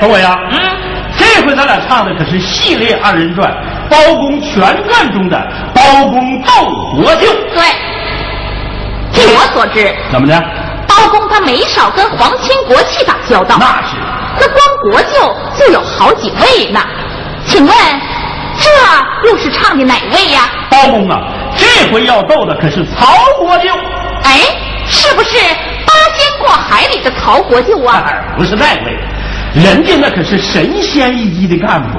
各位啊，嗯，这回咱俩唱的可是系列二人转《包公全传》中的包公斗国舅。对，据我所知，怎么的？包公他没少跟皇亲国戚打交道。那是。那光国舅就有好几位呢，请问这又是唱的哪位呀？包公啊，这回要斗的可是曹国舅。哎，是不是八仙过海里的曹国舅啊？不是那位，人家那可是神仙一级的干部，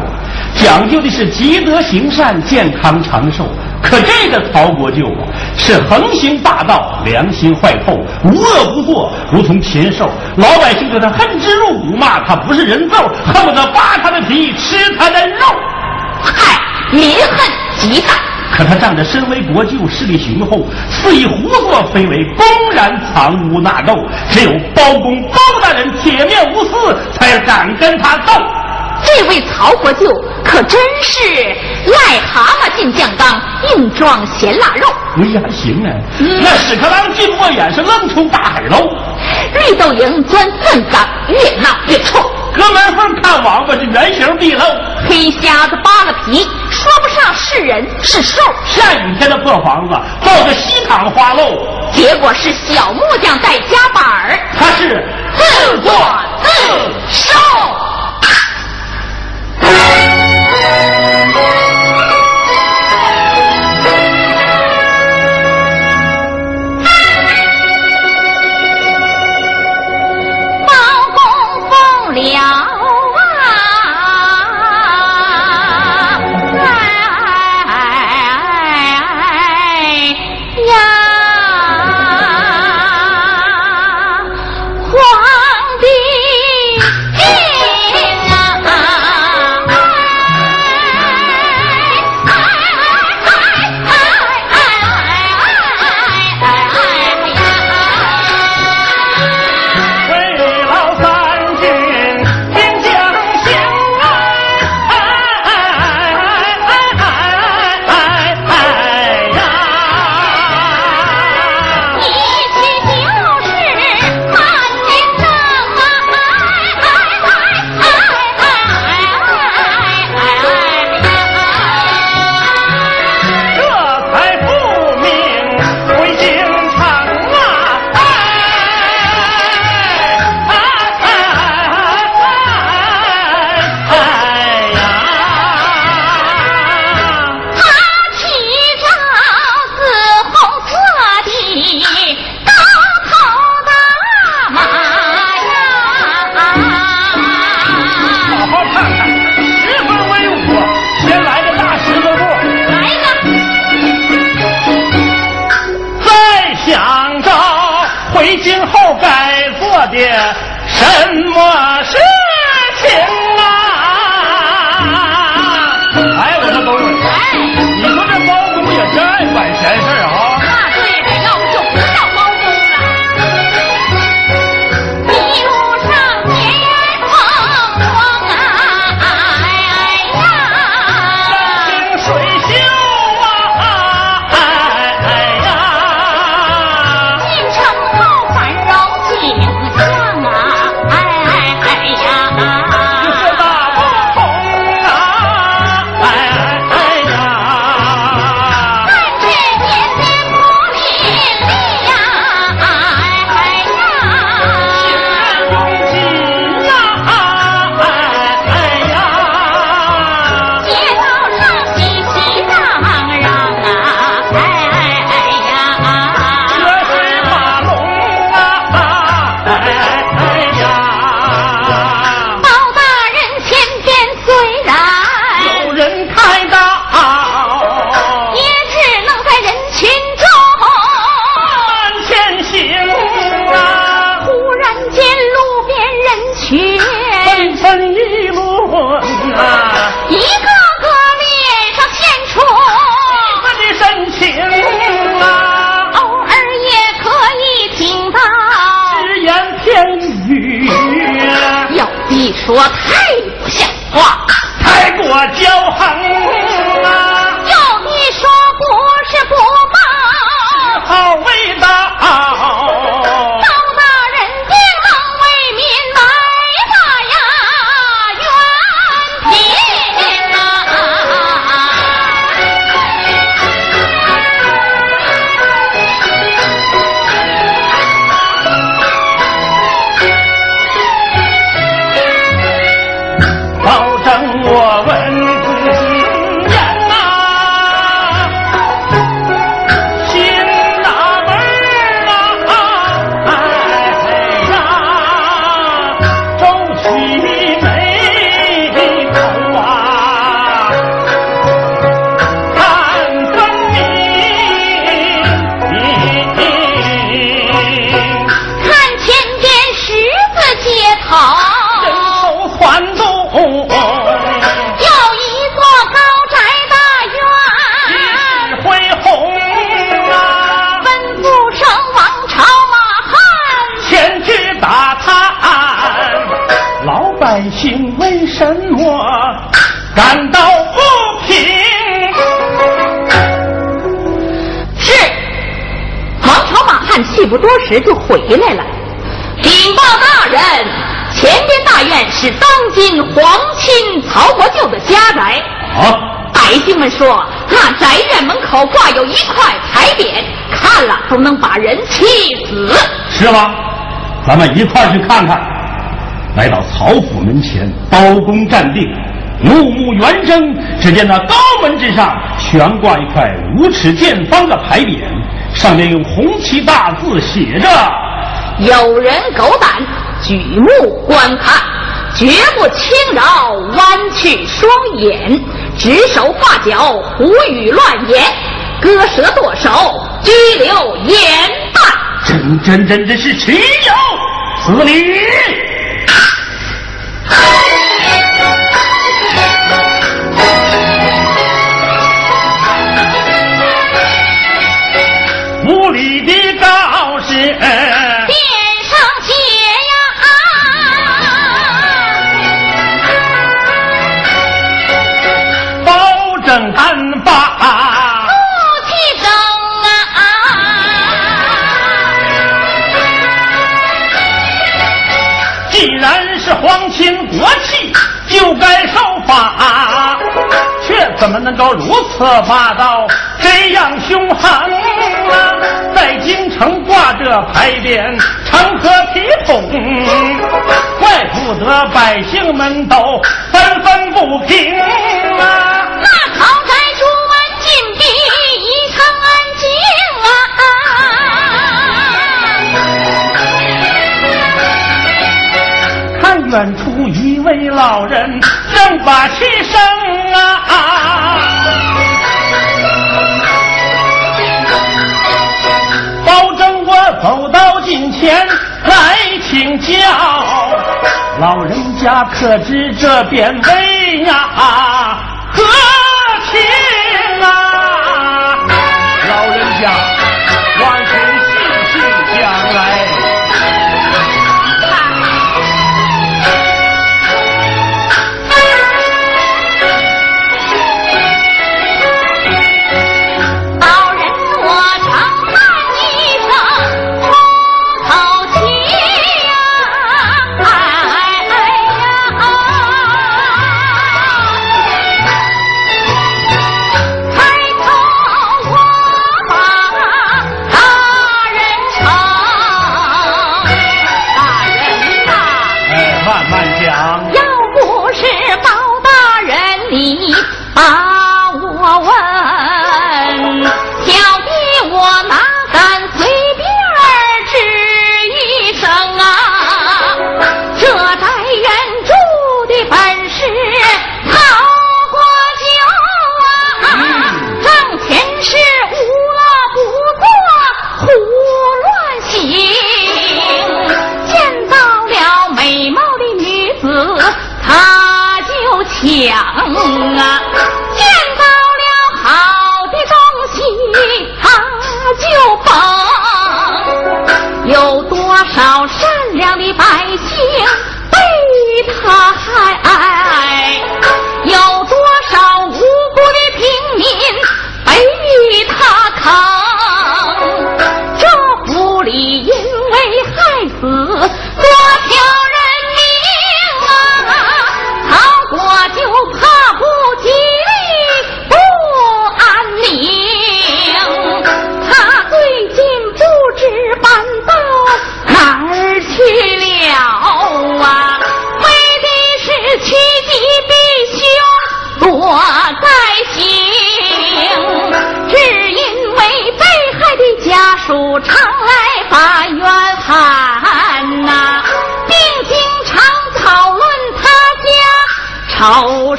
讲究的是积德行善、健康长寿。可这个曹国舅啊，是横行霸道、良心坏透、无恶不作，如同禽兽。老百姓对他恨之入骨，骂他不是人揍，恨不得扒他的皮、吃他的肉。嗨，民恨极大。可他仗着身为国舅，势力雄厚，肆意胡作非为，公然藏污纳垢。只有包公包大人铁面无私，才敢跟他斗。这位曹国舅可真是癞蛤蟆进酱缸，硬装咸腊肉。哎呀，行啊！那屎壳郎进墨眼，是愣出大海捞。绿豆蝇钻粪缸，越闹越臭。隔门缝看王八是原形毕露。黑瞎子扒了皮，说不上是人是兽。下雨天的破房子，抱着西躺花漏。结果是小木匠带夹板儿，他是自作自受。你今后该做的什么事？说太不像话。太过骄傲。百姓们说，那宅院门口挂有一块牌匾，看了都能把人气死。是吗？咱们一块去看看。来到曹府门前，刀弓站定，怒目圆睁，只见那高门之上悬挂一块五尺见方的牌匾，上面用红旗大字写着。有人狗胆，举目观看，绝不轻饶；弯曲双眼，指手画脚，胡语乱言，割舌剁手，拘留严办。真真真真是岂有此理！无理的告示。怎么能够如此霸道，这样凶狠啊？在京城挂着牌匾，成何体统？怪不得百姓们都纷纷不平啊！那豪宅驻满禁兵，一城安静啊。看远处一位老人正把气生啊，前来请教，老人家可知这边为啊何想啊。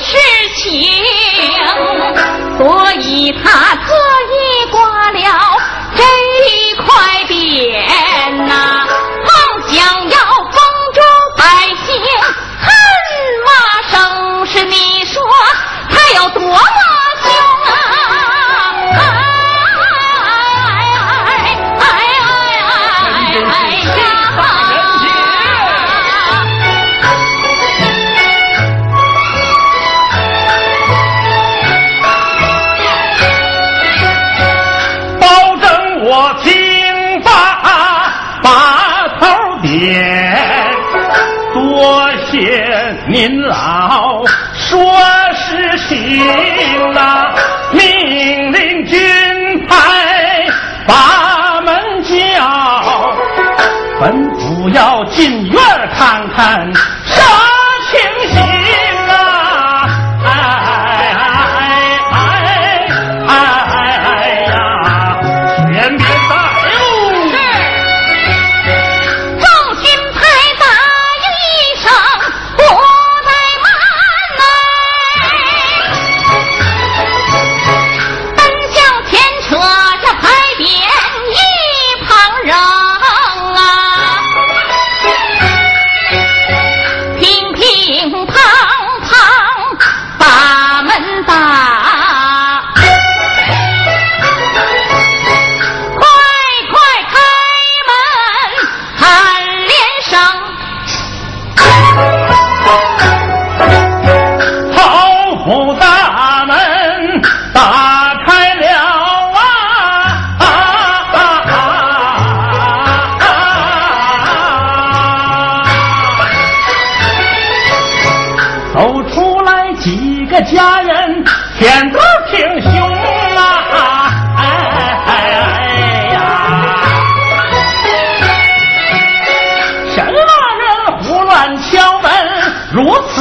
事情所以他天，多谢您老说是行啊，命令军派把门叫，本府要进院看看立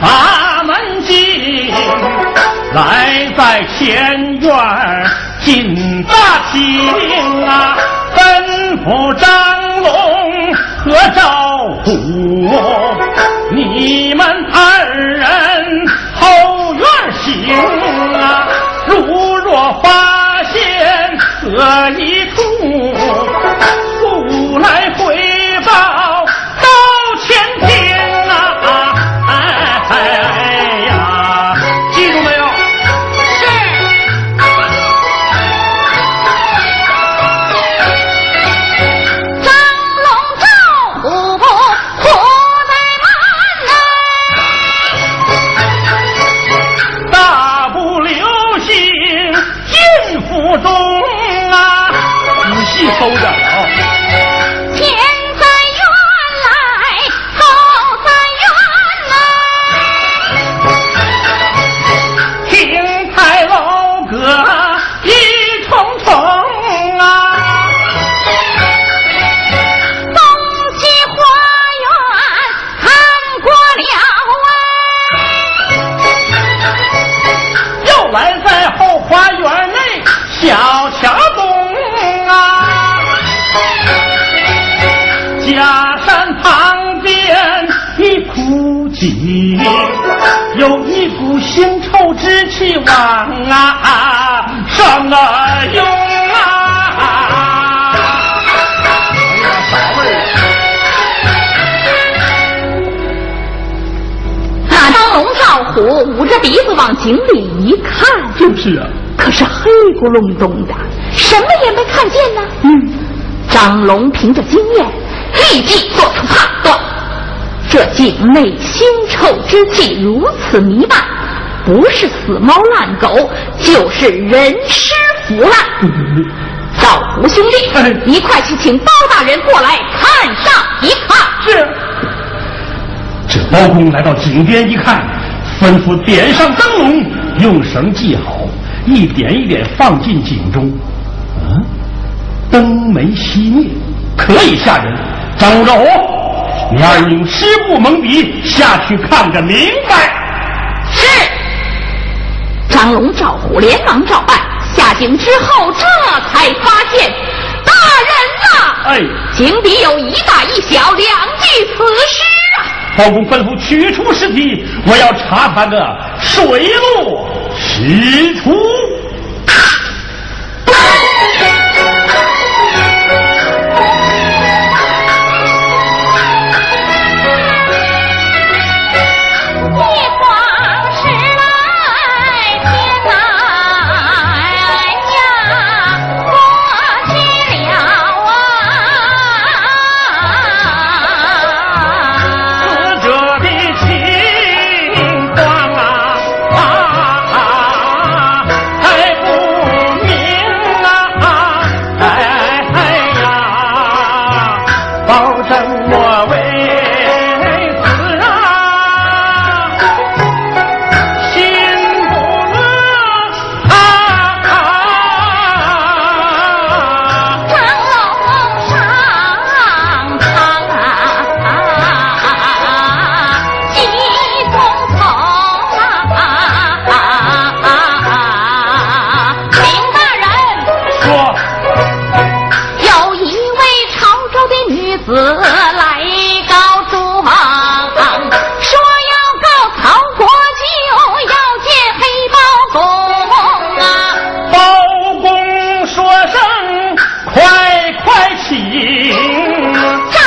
把门进，来在前院进大厅啊，吩咐张鼻子往井里一看，就是啊，可是黑咕隆咚的，什么也没看见呢。嗯，张龙凭着经验，立即做出判断。这井内腥臭之气如此弥漫，不是死猫烂狗，就是人尸腐烂。赵胡兄弟，你快去请包大人过来看上一看。是。这包公来到井边一看，吩咐点上灯笼，用绳系好，一点一点放进井中。嗯，灯没熄灭，可以吓人。张昭你二人用湿布蒙鼻，下去看个明白。是。张龙、赵虎连忙照办。下井之后，这才发现，大人呐，哎，井底有一大一小两具死尸啊！包公吩咐取出尸体，我要查他的水落石出。给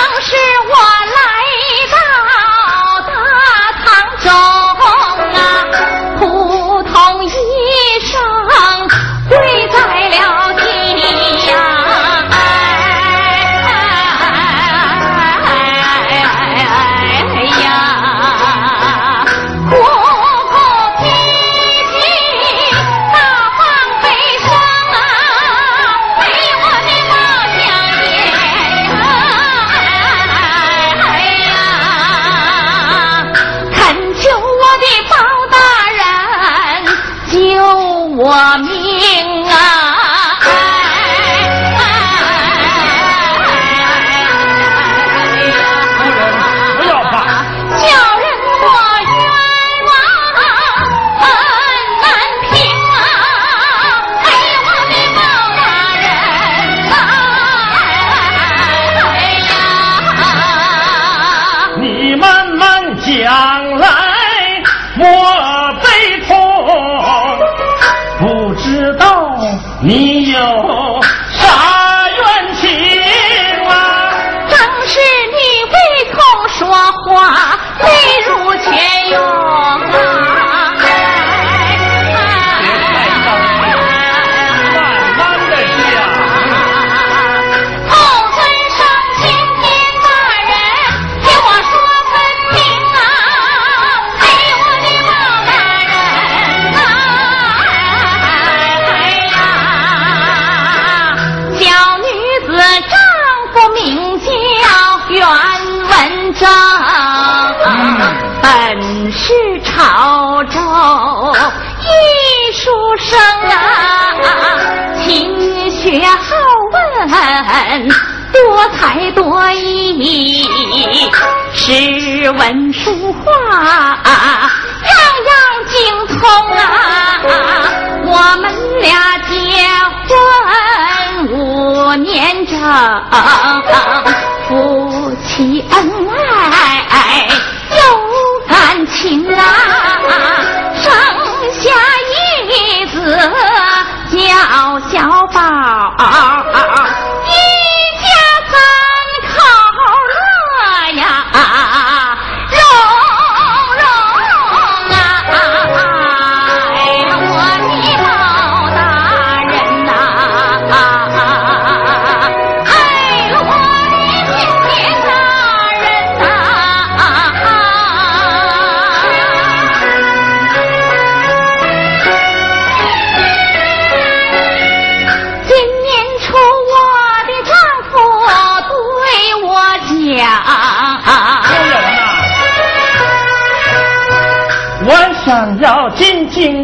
潮州一书生啊，勤学好问，多才多艺，诗文书画样样精通啊。我们俩结婚五年整，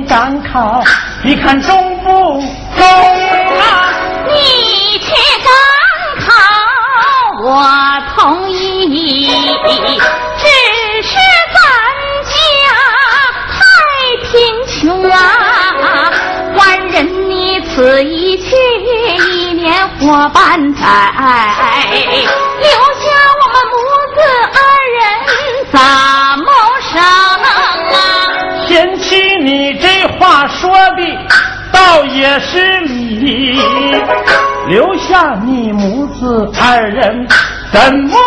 赶考，你看中不中啊？你去赶考，我同意。只是咱家太贫穷啊，官人你此一去，一年活半载，也是你，留下你母子二人怎么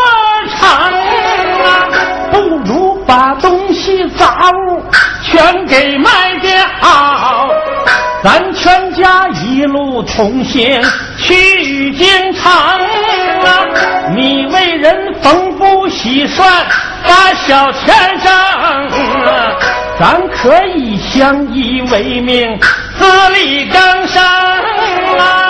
成啊？不如把东西杂物全给卖掉，咱全家一路同行去京城啊！你为人丰富喜顺，把小钱挣。咱可以相依为命，自力更生啊！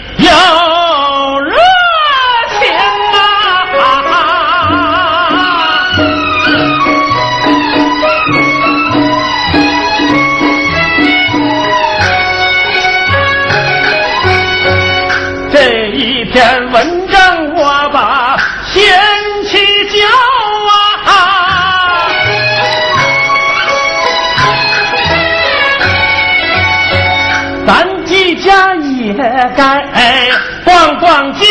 该，哎，逛逛街。